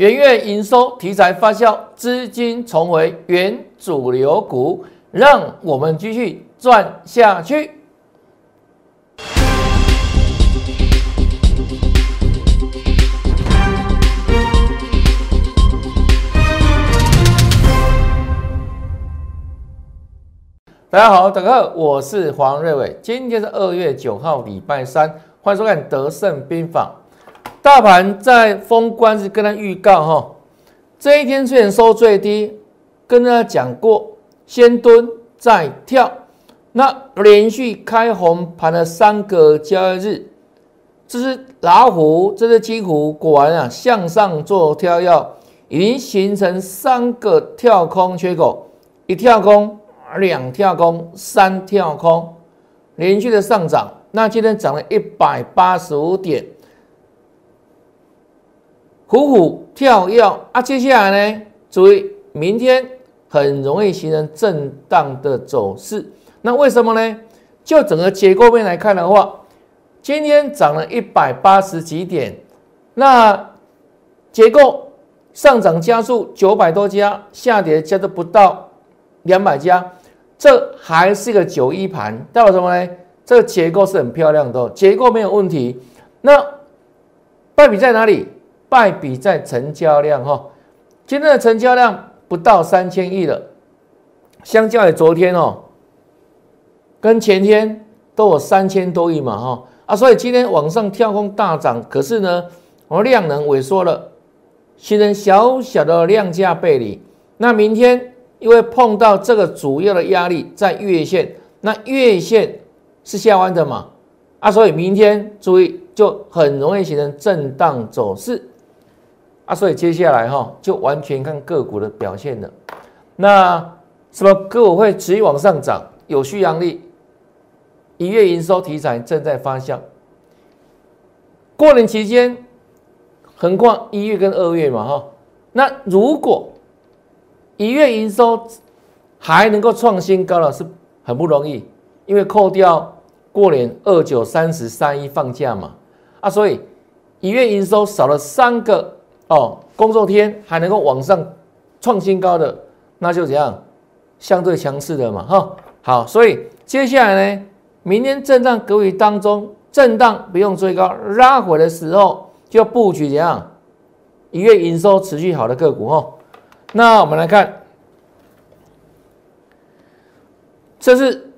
元月营收题材发酵，资金重回原主流股，让我们继续赚下去。大家好，大家好，我是黄瑞伟。今天是二月九号，礼拜三，欢迎收看《德胜兵法》。大盘在封关是跟他预告哈，这一天虽然收最低，跟大家讲过，先蹲再跳。那连续开红盘了三个交易日，这是老虎，这是金虎，果然啊向上做跳跃，已经形成三个跳空缺口，一跳空。两跳空，三跳空，连续的上涨。那今天涨了一百八十五点，虎虎跳跃啊！接下来呢，注意明天很容易形成震荡的走势。那为什么呢？就整个结构面来看的话，今天涨了一百八十几点，那结构上涨加速九百多家，下跌加速不到两百家。这还是个九一盘，代表什么呢？这个结构是很漂亮的，结构没有问题。那败笔在哪里？败笔在成交量哈。今天的成交量不到三千亿了，相较于昨天哦，跟前天都有三千多亿嘛哈啊，所以今天往上跳空大涨，可是呢，我量能萎缩了，形成小小的量价背离。那明天。因为碰到这个主要的压力在月线，那月线是下弯的嘛？啊，所以明天注意就很容易形成震荡走势啊，所以接下来哈就完全看个股的表现了。那什么个股会持续往上涨？有续阳力，一月营收题材正在发酵。过年期间横跨一月跟二月嘛哈，那如果一月营收还能够创新高了，是很不容易，因为扣掉过年二九三十三一放假嘛，啊，所以一月营收少了三个哦工作天，还能够往上创新高的，那就怎样，相对强势的嘛，哈，好，所以接下来呢，明天震荡格局当中，震荡不用追高，拉回的时候就布局怎样，一月营收持续好的个股，哈。那我们来看，这是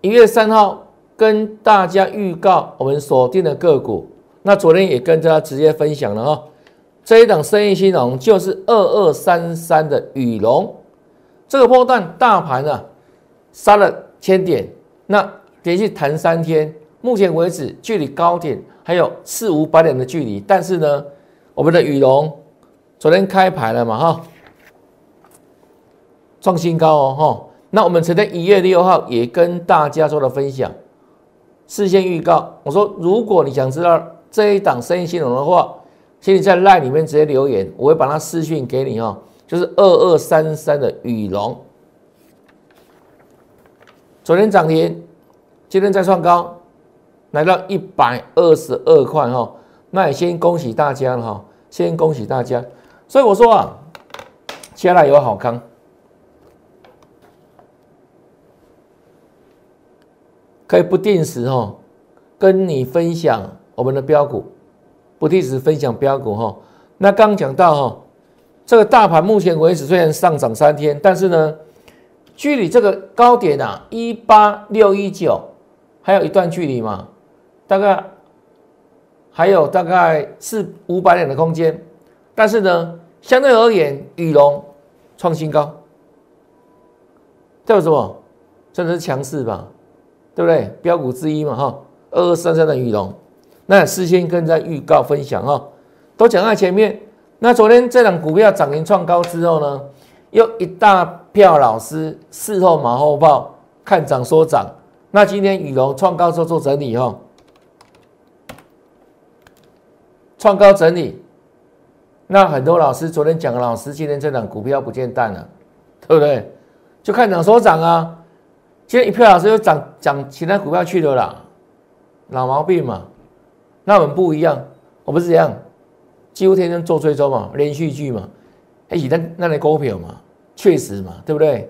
一月三号跟大家预告我们锁定的个股。那昨天也跟大家直接分享了哦，这一档生意兴隆就是二二三三的羽龙，这个波段大盘啊杀了千点，那连续弹三天，目前为止距离高点还有四五百点的距离，但是呢，我们的羽龙昨天开牌了嘛哈。创新高哦，哈！那我们昨天一月六号也跟大家做了分享，事先预告，我说如果你想知道这一档生意兴隆的话，请你在 LINE 里面直接留言，我会把它私讯给你哦。就是二二三三的羽龙，昨天涨停，今天再创高，来到一百二十二块哈。那也先恭喜大家了哈，先恭喜大家。所以我说啊，接下来有好康。可以不定时哈，跟你分享我们的标股，不定时分享标股哈。那刚讲到哈，这个大盘目前为止虽然上涨三天，但是呢，距离这个高点啊一八六一九还有一段距离嘛，大概还有大概四五百点的空间。但是呢，相对而言，羽龙创新高，代表什么？真的是强势吧？对不对？标股之一嘛，哈，二二三三的羽龙，那事先跟在预告分享哦，都讲在前面。那昨天这档股票涨停创高之后呢，又一大票老师事后马后炮看涨说涨。那今天羽龙创高之后做整理哦，创高整理。那很多老师昨天讲的老师，今天这档股票不见淡了，对不对？就看涨说涨啊。今天一票老师又涨涨其他股票去了啦，老毛病嘛。那我们不一样，我们是这样，几乎天天做追踪嘛，连续剧嘛，哎，那那类股票嘛，确实嘛，对不对？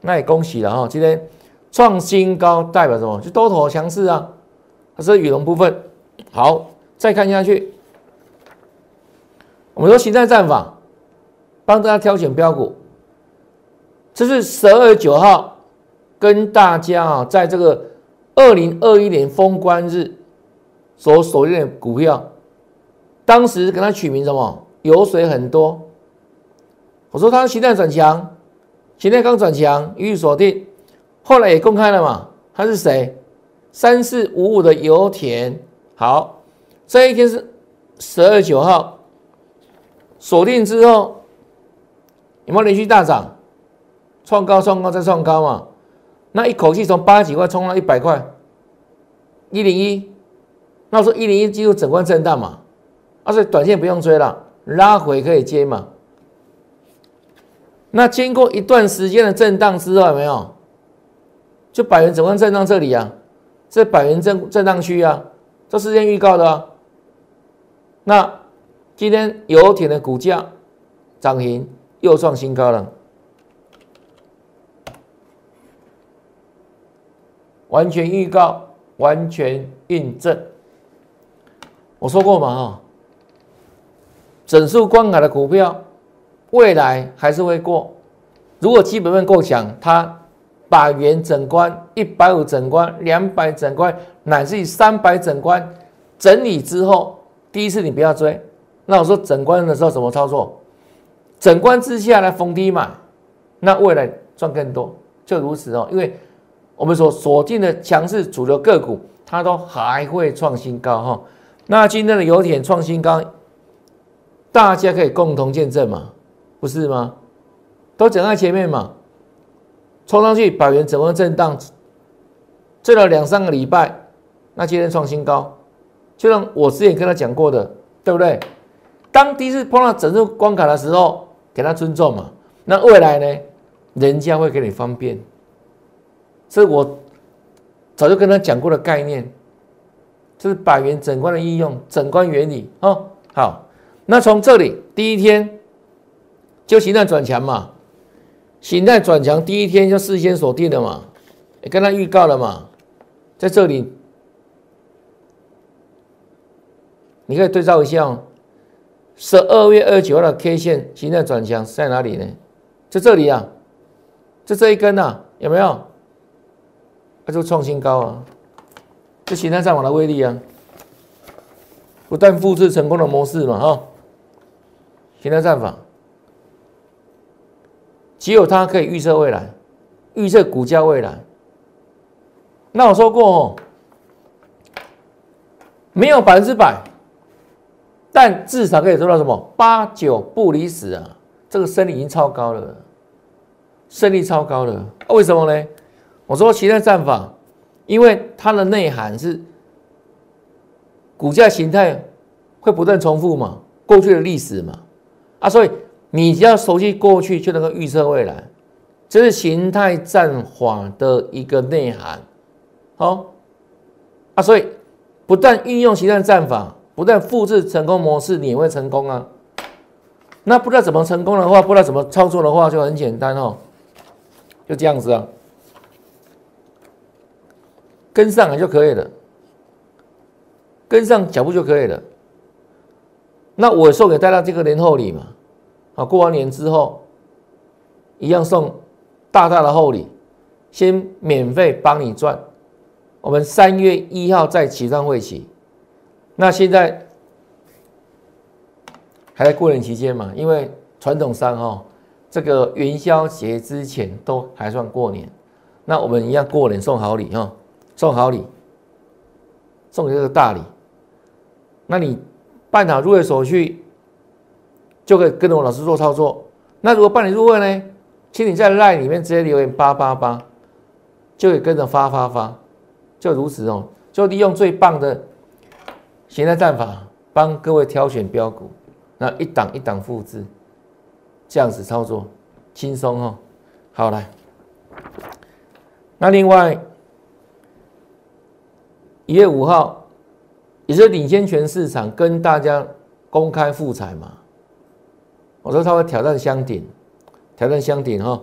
那也恭喜了哈，今天创新高代表什么？就多头强势啊，它是羽绒部分。好，再看下去，我们说形态战法，帮大家挑选标股，这是十二月九号跟大家啊，在这个二零二一年封关日所锁定的股票。当时给他取名什么？油水很多。我说他形态转强，形态刚转强，予以锁定。后来也公开了嘛？他是谁？三四五五的油田。好，这一天是十二月九号，锁定之后有没有连续大涨？创高，创高，再创高嘛？那一口气从八十几块冲到一百块，一零一。那我说一零一进入整关震荡嘛？啊，所以短线不用追了，拉回可以接嘛。那经过一段时间的震荡之后，有没有？就百元整关震荡这里啊，这百元震震荡区啊，这事先预告的啊。那今天油田的股价涨停又创新高了，完全预告，完全印证。我说过嘛，哈。整数关卡的股票，未来还是会过。如果基本面够强，它把元整关、一百五整关、两百整关，乃至于三百整关整理之后，第一次你不要追。那我说整关的时候怎么操作？整关之下来逢低买，那未来赚更多，就如此哦。因为我们所锁定的强势主流个股，它都还会创新高哈。那今天的油田创新高。大家可以共同见证嘛，不是吗？都讲在前面嘛，冲上去百元怎么震荡，震了两三个礼拜，那今天创新高，就像我之前跟他讲过的，对不对？当第一次碰到整数关卡的时候，给他尊重嘛。那未来呢，人家会给你方便，这是我早就跟他讲过的概念，这是百元整关的应用，整关原理哦。好。那从这里第一天就形态转强嘛，形态转强第一天就事先锁定的嘛，也跟他预告了嘛，在这里你可以对照一下哦，十二月二十九号的 K 线形态转强在哪里呢？在这里啊，就这一根呐，有没有？它就创新高啊，这形态上网的威力啊，不但复制成功的模式嘛，哈。形态战法，只有它可以预测未来，预测股价未来。那我说过哦，没有百分之百，但至少可以做到什么？八九不离十啊！这个胜率已经超高了，胜率超高了。为什么呢？我说形态战法，因为它的内涵是股价形态会不断重复嘛，过去的历史嘛。啊，所以你只要熟悉过去，就能够预测未来，这是形态战法的一个内涵。好，啊，所以不但运用形态战法，不但复制成功模式，你也会成功啊。那不知道怎么成功的话，不知道怎么操作的话，就很简单哦，就这样子啊，跟上来就可以了，跟上脚步就可以了。那我送给大家这个年后礼嘛，啊，过完年之后，一样送大大的厚礼，先免费帮你赚。我们三月一号在启上会期，那现在还在过年期间嘛？因为传统上哈，这个元宵节之前都还算过年，那我们一样过年送好礼哈，送好礼，送你这个大礼，那你。办好入会手续，就可以跟着我老师做操作。那如果办理入会呢？请你在 LINE 里面直接留言八八八，就可以跟着发发发，就如此哦。就利用最棒的形态战法，帮各位挑选标股，那一档一档复制，这样子操作轻松哦。好来，那另外一月五号。也是领先全市场，跟大家公开复彩嘛，我说他会挑战箱顶，挑战箱顶哈。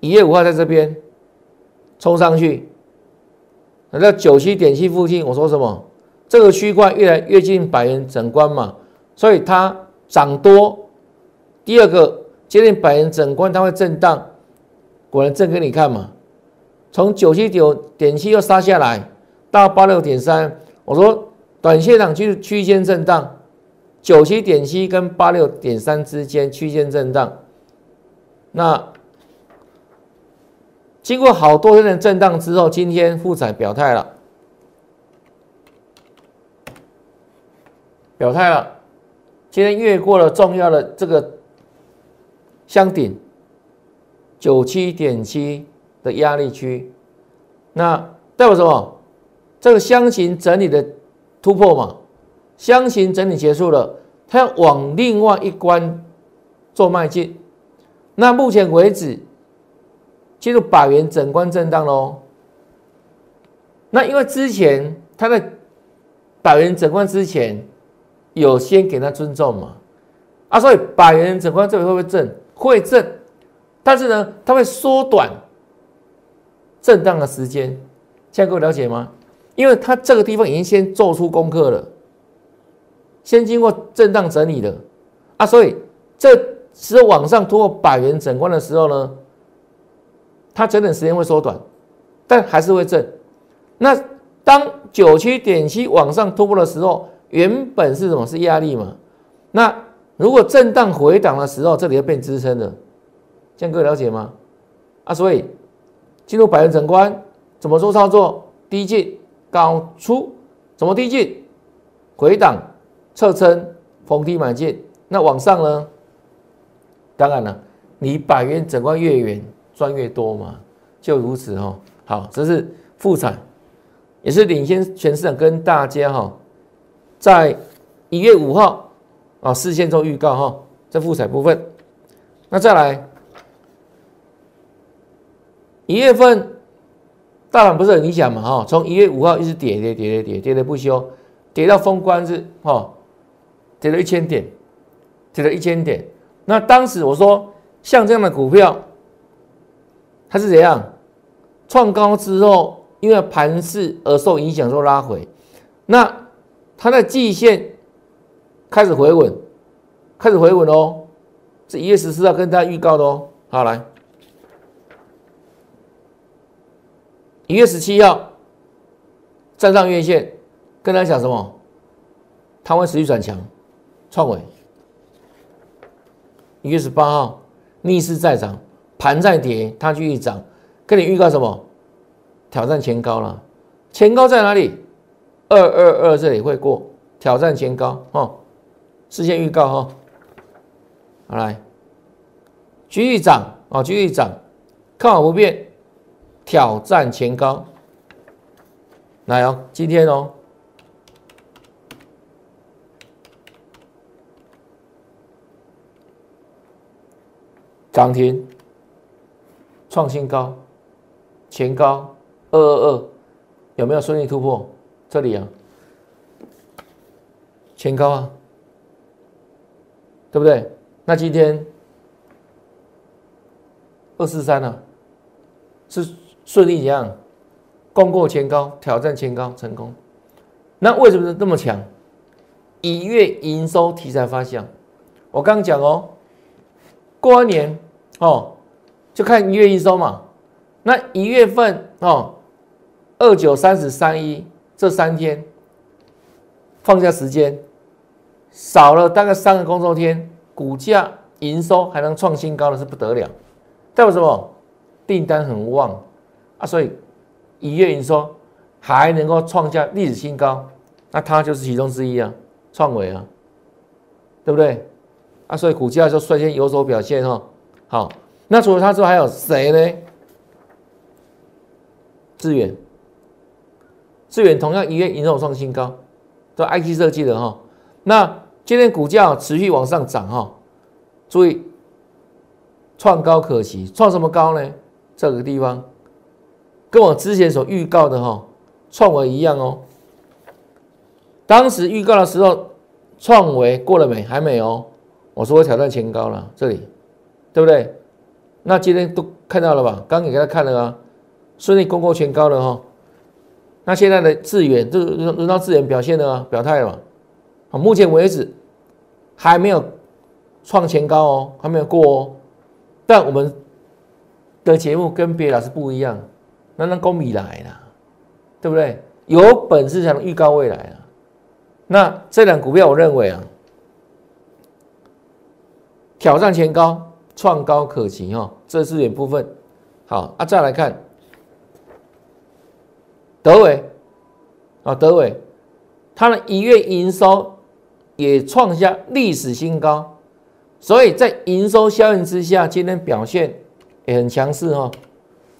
一月五号在这边冲上去，来到九七点七附近，我说什么？这个区块越来越近百元整关嘛，所以它涨多。第二个接近百元整关，它会震荡，果然震给你看嘛。从九七九点七又杀下来到八六点三，我说短线上就是区间震荡，九七点七跟八六点三之间区间震荡。那经过好多天的震荡之后，今天复彩表态了，表态了，今天越过了重要的这个箱顶九七点七。的压力区，那代表什么？这个箱型整理的突破嘛，箱型整理结束了，它要往另外一关做迈进。那目前为止进入百元整关震荡喽。那因为之前它在百元整关之前有先给他尊重嘛，啊，所以百元整关这里会不会震？会震，但是呢，它会缩短。震荡的时间，现在各位了解吗？因为它这个地方已经先做出功课了，先经过震荡整理的啊，所以这时候往上突破百元整关的时候呢，它整整时间会缩短，但还是会震。那当九七点七往上突破的时候，原本是什么？是压力嘛？那如果震荡回档的时候，这里要变支撑的，这样各位了解吗？啊，所以。进入百元整关怎么做操作？低进高出，怎么低进？回档侧撑逢低买进。那往上呢？当然了，你百元整关越远赚越多嘛，就如此哈。好，这是复产，也是领先全市场跟大家哈，在一月五号啊事先做预告哈，这复彩部分。那再来。一月份大盘不是很理想嘛？哈，从一月五号一直跌跌跌跌跌跌的不休，跌到封关日，哈，跌了一千点，跌了一千点。那当时我说，像这样的股票，它是怎样创高之后，因为盘势而受影响，受拉回。那它的季线开始回稳，开始回稳哦，是一月十四号跟大家预告的哦。好，来。一月十七号站上月线，跟他讲什么？它会持续转强，创伟。一月十八号逆势再涨，盘再跌，它继续涨，跟你预告什么？挑战前高了，前高在哪里？二二二这里会过，挑战前高哦，事先预告哈。好来，继续涨哦，继续涨，看好不变。挑战前高，来哦，今天哦，涨停，创新高，前高二二二，有没有顺利突破？这里啊，前高啊，对不对？那今天二四三呢？是。顺利怎样？攻过前高，挑战前高成功。那为什么这么强？一月营收题材发酵。我刚讲哦，过完年哦，就看一月营收嘛。那一月份哦，二九三十三一这三天放假时间少了大概三个工作天，股价营收还能创新高的是不得了。代表什么？订单很旺。啊，所以一月营收还能够创下历史新高，那它就是其中之一啊，创维啊，对不对？啊，所以股价就率先有所表现哈。好，那除了它之外，还有谁呢？致远，致远同样一月营收创新高，都 IT 设计的哈。那今天股价持续往上涨哈，注意创高可期，创什么高呢？这个地方。跟我之前所预告的哈，创维一样哦。当时预告的时候，创维过了没？还没哦。我说我挑战前高了，这里，对不对？那今天都看到了吧？刚给大家看了啊，顺利攻过前高了哈。那现在的智远，这轮轮到智远表现了表态了。好，目前为止还没有创前高哦，还没有过哦。但我们的节目跟别的老师不一样，那那公米来了，对不对？有本事才能预告未来啊。那这两股票，我认为啊，挑战前高，创高可期哦。这是点部分。好啊，再来看德伟啊，德伟，它的一月营收也创下历史新高，所以在营收效应之下，今天表现也很强势哦，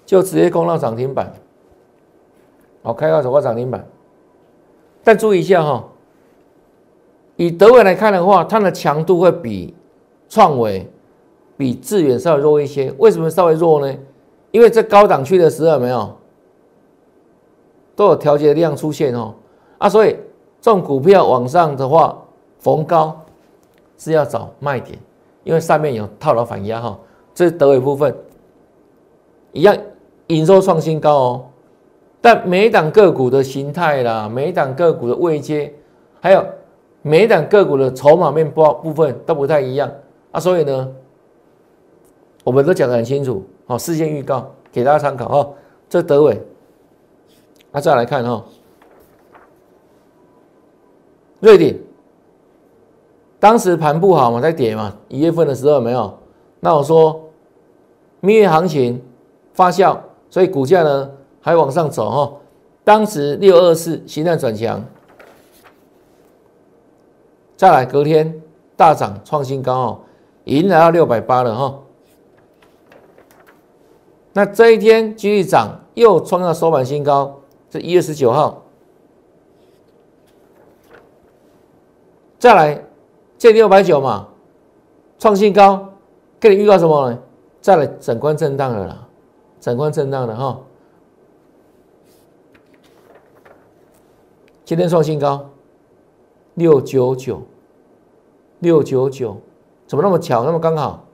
就直接攻到涨停板。好，开高走过涨停板，但注意一下哈。以德伟来看的话，它的强度会比创维、比致远稍微弱一些。为什么稍微弱呢？因为在高档区的时候，没有都有调节量出现哦啊，所以这种股票往上的话，逢高是要找卖点，因为上面有套牢反压哈。这是德伟部分，一样营收创新高哦，但每一档个股的形态啦，每一档个股的位阶，还有。每一档个股的筹码面包部分都不太一样啊，所以呢，我们都讲得很清楚，好，事先预告给大家参考哈。这德伟，那再来看哈，瑞鼎，当时盘不好嘛，在跌嘛，一月份的时候没有，那我说蜜月行情发酵，所以股价呢还往上走哈。当时六二四形态转强。再来，隔天大涨创新高哦，已经来到六百八了哈。那这一天继续涨，又创了收盘新高，这一月十九号。再来，这六百九嘛，创新高，给你预告什么呢？再来，整关震荡了啦，整关震荡了哈。今天创新高。六九九，六九九，怎么那么巧，那么刚好？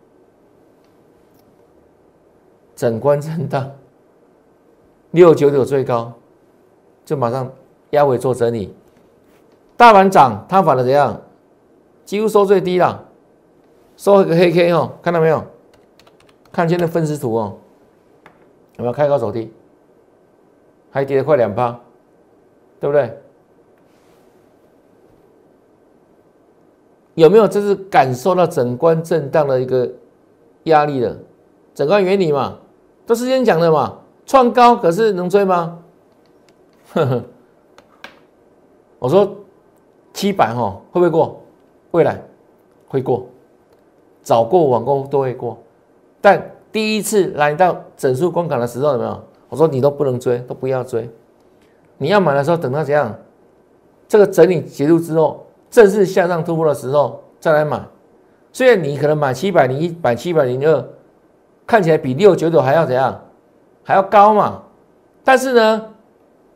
整关震荡，六九九最高，就马上压回做整理。大盘涨，它反而怎样？几乎收最低了，收一个黑 K 哦，看到没有？看现在分时图哦，有没有开高走低？还跌了快两趴，对不对？有没有？这是感受到整关震荡的一个压力的整关原理嘛？都是先讲的嘛。创高可是能追吗？呵呵，我说七百哈会不会过？未来会过，早过晚过都会过。但第一次来到整数关卡的时候，有没有？我说你都不能追，都不要追。你要买的时候，等到怎样？这个整理结束之后。正式向上突破的时候再来买，虽然你可能买七百零一、买七百零二，看起来比六九九还要怎样，还要高嘛？但是呢，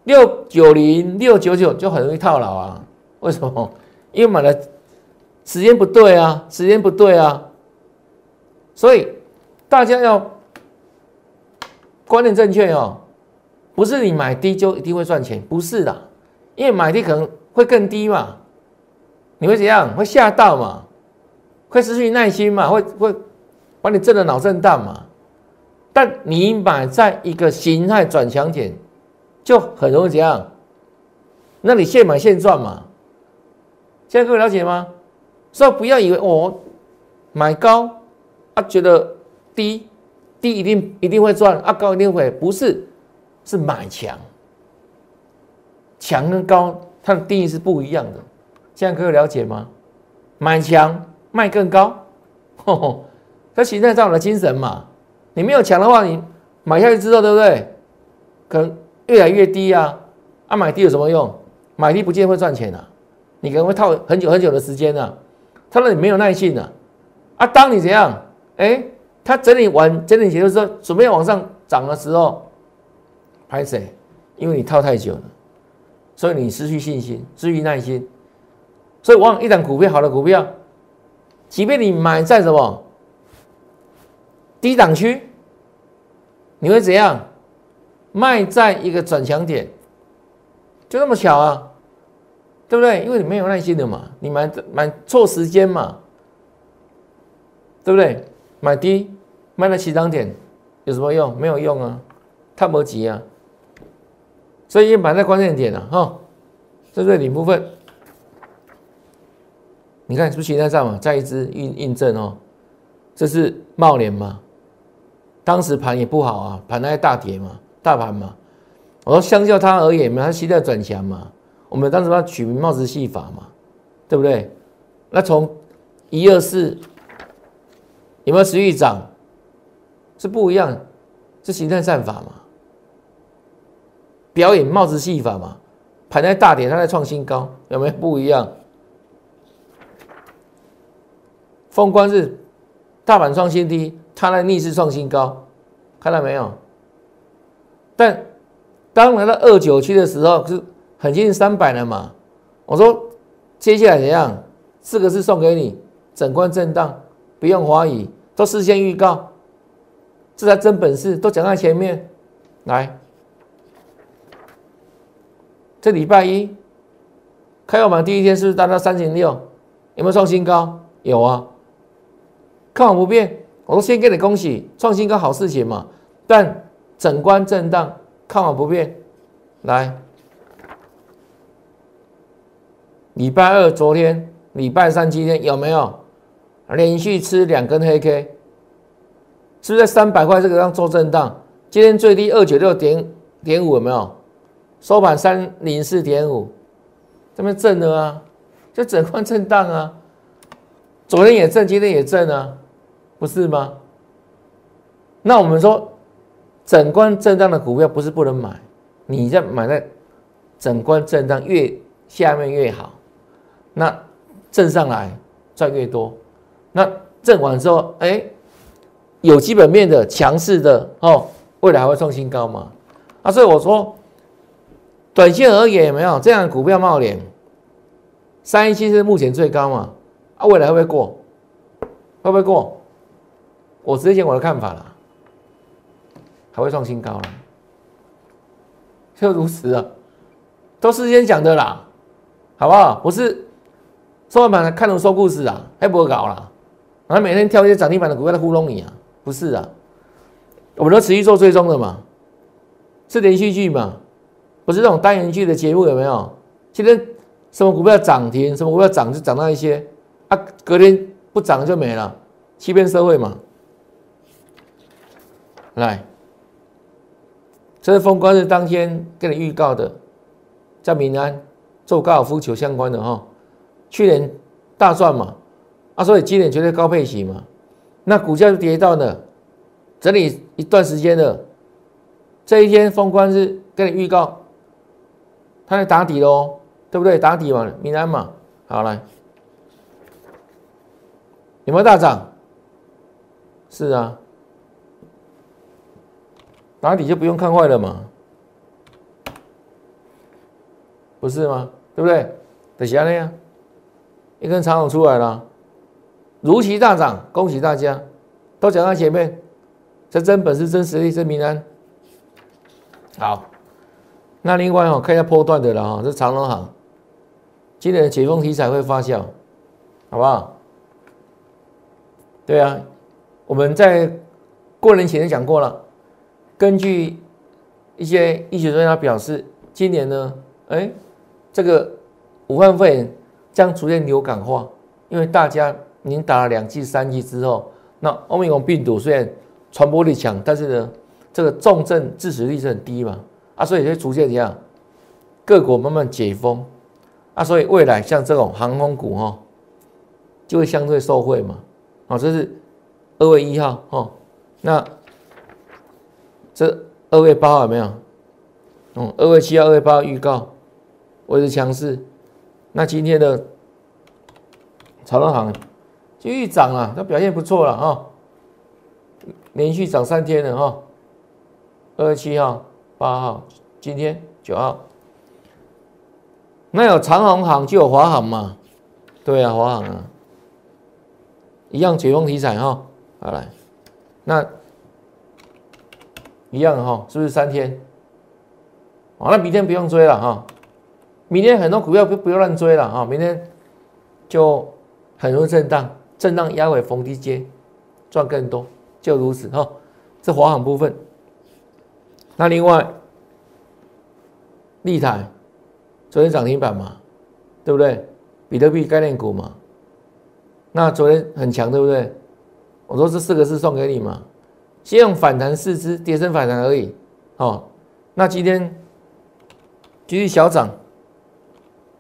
六九零、六九九就很容易套牢啊。为什么？因为买的时间不对啊，时间不对啊。所以大家要观念正确哦，不是你买低就一定会赚钱，不是的，因为买低可能会更低嘛。你会怎样？会吓到嘛？会失去耐心嘛？会会把你震得脑震荡嘛？但你买在一个形态转强点，就很容易怎样？那你现买现赚嘛？现在各位了解吗？所以不要以为我买高啊，觉得低低一定一定会赚啊，高一定会不是？是买强，强跟高它的定义是不一样的。这样可以了解吗？买强卖更高，这形态上的精神嘛。你没有强的话，你买下去之后，对不对？可能越来越低啊。啊，买低有什么用？买低不见会赚钱啊。你可能会套很久很久的时间啊，套到你没有耐性啊。啊，当你怎样？哎，它整理完整理结束之后，准备往上涨的时候，拍谁？因为你套太久了，所以你失去信心，失去耐心。所以，往往一档股票好的股票，即便你买在什么低档区，你会怎样？卖在一个转强点，就那么巧啊，对不对？因为你没有耐心的嘛，你买买错时间嘛，对不对？买低卖了起涨点有什么用？没有用啊，太不急啊。所以买在关键点了哈，这是领部分。你看是不是形态上嘛？再一支印印证哦，这是茂联嘛？当时盘也不好啊，盘在大跌嘛，大盘嘛。我说相较它而言嘛，它期待转强嘛。我们当时把它取名帽子戏法嘛，对不对？那从一二四有没有持续涨？是不一样，是形态战法嘛？表演帽子戏法嘛？盘在大点，它在创新高，有没有不一样？封关是，大盘创新低，它在逆势创新高，看到没有？但当来到二九七的时候，是很接近三百了嘛？我说接下来怎样？四个字送给你：整关震荡，不用怀疑，都事先预告，这才真本事，都讲在前面。来，这礼拜一开盘第一天是不是达到三千六？有没有创新高？有啊。看法不变，我说先给你恭喜，创新高好事情嘛。但整关震荡，看法不变。来，礼拜二昨天，礼拜三今天有没有连续吃两根黑 K？是不是在三百块这个地方做震荡？今天最低二九六点点五有没有？收盘三零四点五，这边震了啊，就整关震荡啊。昨天也震，今天也震啊。不是吗？那我们说，整关震荡的股票不是不能买，你在买在整关震荡越下面越好，那震上来赚越多，那震完之后，哎，有基本面的强势的哦，未来还会创新高吗？啊，所以我说，短线而言有没有这样的股票冒脸？三一七是目前最高嘛？啊，未来会不会过？会不会过？我直接讲我的看法了，还会创新高了，就如此啊，都事先讲的啦，好不好？不是收完盘看图说故事啊，还不会搞了，然后每天挑一些涨停板的股票来糊弄你啊，不是啊，我们都持续做追踪的嘛，是连续剧嘛，不是这种单元剧的节目有没有？今天什么股票涨停，什么股票涨就涨到一些啊，隔天不涨就没了，欺骗社会嘛。来，这是封关日当天跟你预告的，在民安做高尔夫球相关的哈，去年大赚嘛，啊，所以今年绝对高配息嘛，那股价就跌到了整理一段时间了这一天封关日跟你预告，它在打底喽，对不对？打底嘛，民安嘛，好来，有没有大涨？是啊。打底就不用看坏了嘛，不是吗？对不对？等下那样，一根长虹出来了，如期大涨，恭喜大家！都讲到前面，这真本事、真实力、真平安。好，那另外哦，看一下波段的了哈，这长隆行，今年的解封题材会发酵，好不好？对啊，我们在过年前就讲过了。根据一些医学专家表示，今年呢，哎，这个武汉肺炎将逐渐流感化，因为大家已经打了两剂、三剂之后，那奥密克戎病毒虽然传播力强，但是呢，这个重症致死率是很低嘛，啊，所以就逐渐怎样，各国慢慢解封，啊，所以未来像这种航空股哈，就会相对受惠嘛，好，这是二月一号哈，那。这二月八号有没有？嗯，二月七号、二月八号预告维持强势。那今天的长隆行继续涨了，它表现不错了哈，连续涨三天了哈。二月七号、八号，今天九号。那有长航航就有华航嘛？对啊，华航啊，一样解封题材哈。好来，那一样哈，是不是三天？好，那明天不用追了哈。明天很多股票不不要乱追了哈。明天就很容易震荡，震荡压尾逢低接，赚更多，就如此哈。这华航部分，那另外，立台昨天涨停板嘛，对不对？比特币概念股嘛，那昨天很强，对不对？我说这四个字送给你嘛，先用反弹四只，跌升反弹而已。哦，那今天继续小涨，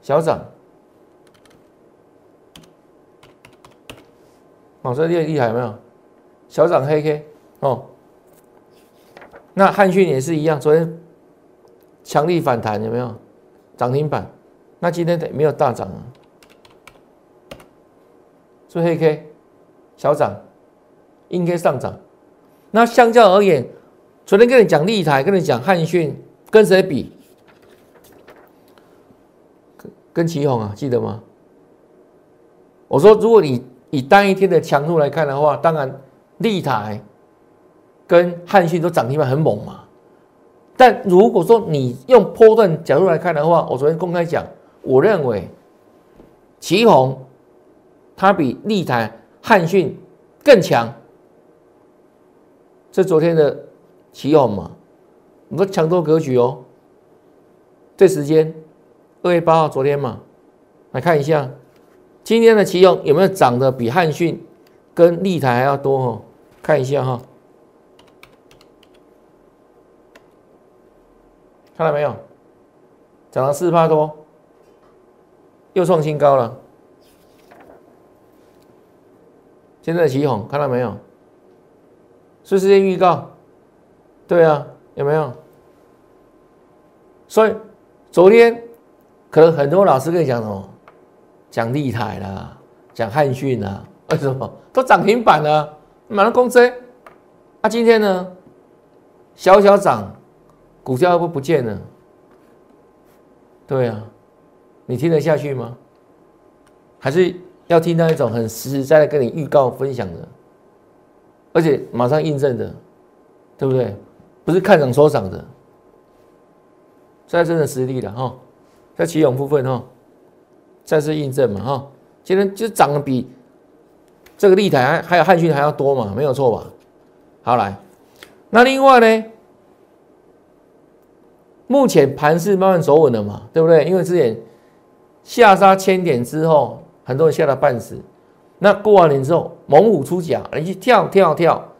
小涨，哦，这厉厉害没有？小涨黑 K 哦。那汉讯也是一样，昨天强力反弹有没有？涨停板，那今天没有大涨啊，是黑 K 小涨，应该上涨。那相较而言，昨天跟你讲立台，跟你讲汉讯，跟谁比？跟跟旗宏啊，记得吗？我说，如果你以单一天的强度来看的话，当然立台。跟汉讯都涨停板很猛嘛，但如果说你用波段角度来看的话，我昨天公开讲，我认为旗宏它比立台、汉讯更强，这昨天的旗宏嘛，我说强多格局哦。这时间二月八号昨天嘛，来看一下今天的奇宏有没有涨得比汉讯跟立台还要多哦？看一下哈。看到没有？涨了四帕多，又创新高了。现在起哄，看到没有？是时间预告，对啊，有没有？所以昨天可能很多老师跟你讲什么？讲立台啦，讲汉讯啦，为什么都涨停板了？买了公司，啊，今天呢，小小涨。股价不不见了，对啊，你听得下去吗？还是要听到一种很实实在在跟你预告分享的，而且马上印证的，对不对？不是看涨说涨的，在真的实力了哈，在启勇部分哈，再次印证嘛哈，今天就涨得比这个立台还还有汉讯还要多嘛，没有错吧？好来，那另外呢？目前盘是慢慢走稳了嘛，对不对？因为之前下杀千点之后，很多人吓得半死。那过完年之后，猛虎出甲，你去跳跳跳，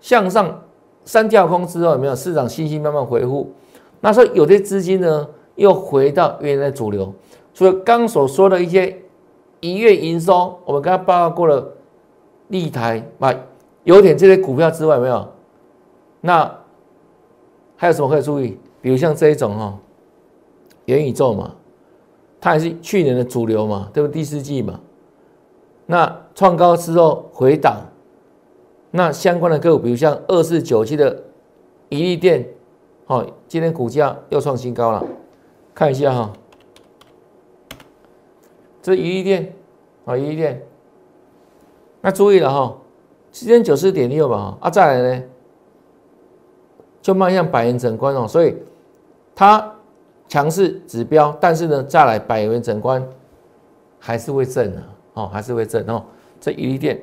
向上三跳空之后，有没有市场信心慢慢回复？那时候有些资金呢，又回到原来的主流。除了刚所说的一些一月营收，我们刚刚报告过了，立台、买有点这些股票之外，没有？那还有什么可以注意？比如像这一种哈，元宇宙嘛，它还是去年的主流嘛，对不？第四季嘛，那创高之后回档，那相关的个股，比如像二四九七的宜利电，哦，今天股价又创新高了，看一下哈，这宜利电，啊，宜利电，那注意了哈，今天九四点六嘛，啊，再来呢，就迈向百元整关哦，所以。它强势指标，但是呢，再来百元整关还是会震的哦，还是会震哦。这一利电，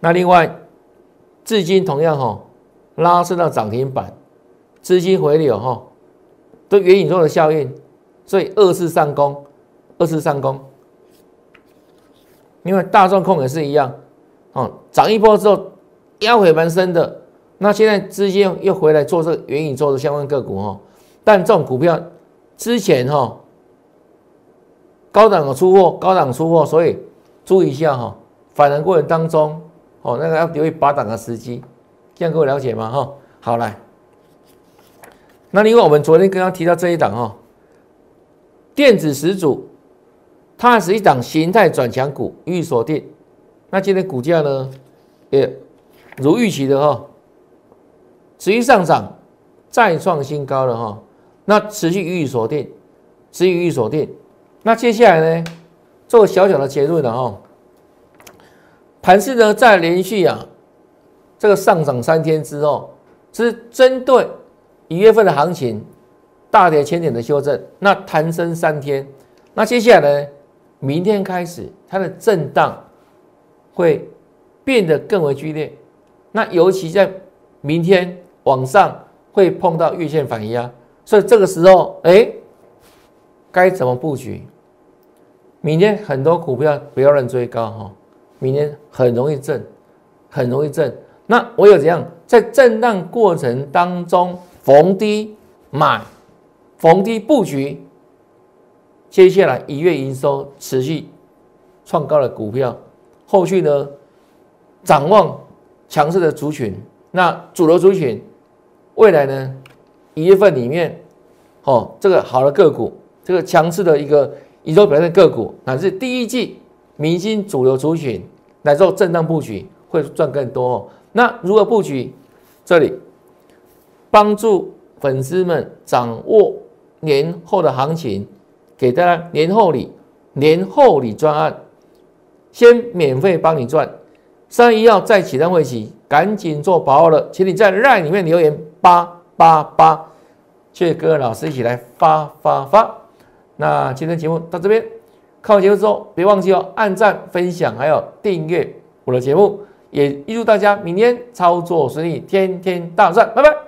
那另外至今同样哈，拉升到涨停板，资金回流哈，都元宇宙的效应，所以二次上攻，二次上攻。因为大众控也是一样，哦，涨一波之后压回蛮深的。那现在资金又回来做这个元宇宙的相关个股哈，但这种股票之前哈高档的出货，高档出货，所以注意一下哈，反弹过程当中哦，那个要留意八档的时机，这样各位了解吗？哈，好来，那另外我们昨天刚刚提到这一档哈，电子始祖，它是一档形态转强股，预锁定，那今天股价呢也如预期的哈。持续上涨，再创新高了哈。那持续予以锁定，持续予以锁定。那接下来呢，做小小的结论了哦。盘市呢，在连续啊这个上涨三天之后，是针对一月份的行情大跌千点的修正，那弹升三天。那接下来呢，明天开始它的震荡会变得更为剧烈。那尤其在明天晚上会碰到月线反压，所以这个时候，哎，该怎么布局？明天很多股票不要乱追高哈，明天很容易震，很容易震。那我有怎样在震荡过程当中逢低买，逢低布局？接下来一月营收持续创高的股票，后续呢？展望强势的族群，那主流族群未来呢？一月份里面，哦，这个好的个股，这个强势的一个营收表现的个股，乃至第一季明星主流族群来做震荡布局，会赚更多。哦那如何布局？这里帮助粉丝们掌握年后的行情。给大家年后礼，年后礼专案，先免费帮你赚。三月一号再启动会起，赶紧做把握了，请你在 LINE 里面留言八八八，谢谢各位老师一起来发发发。那今天节目到这边，看完节目之后别忘记哦，按赞、分享还有订阅我的节目，也预祝大家明天操作顺利，天天大赚，拜拜。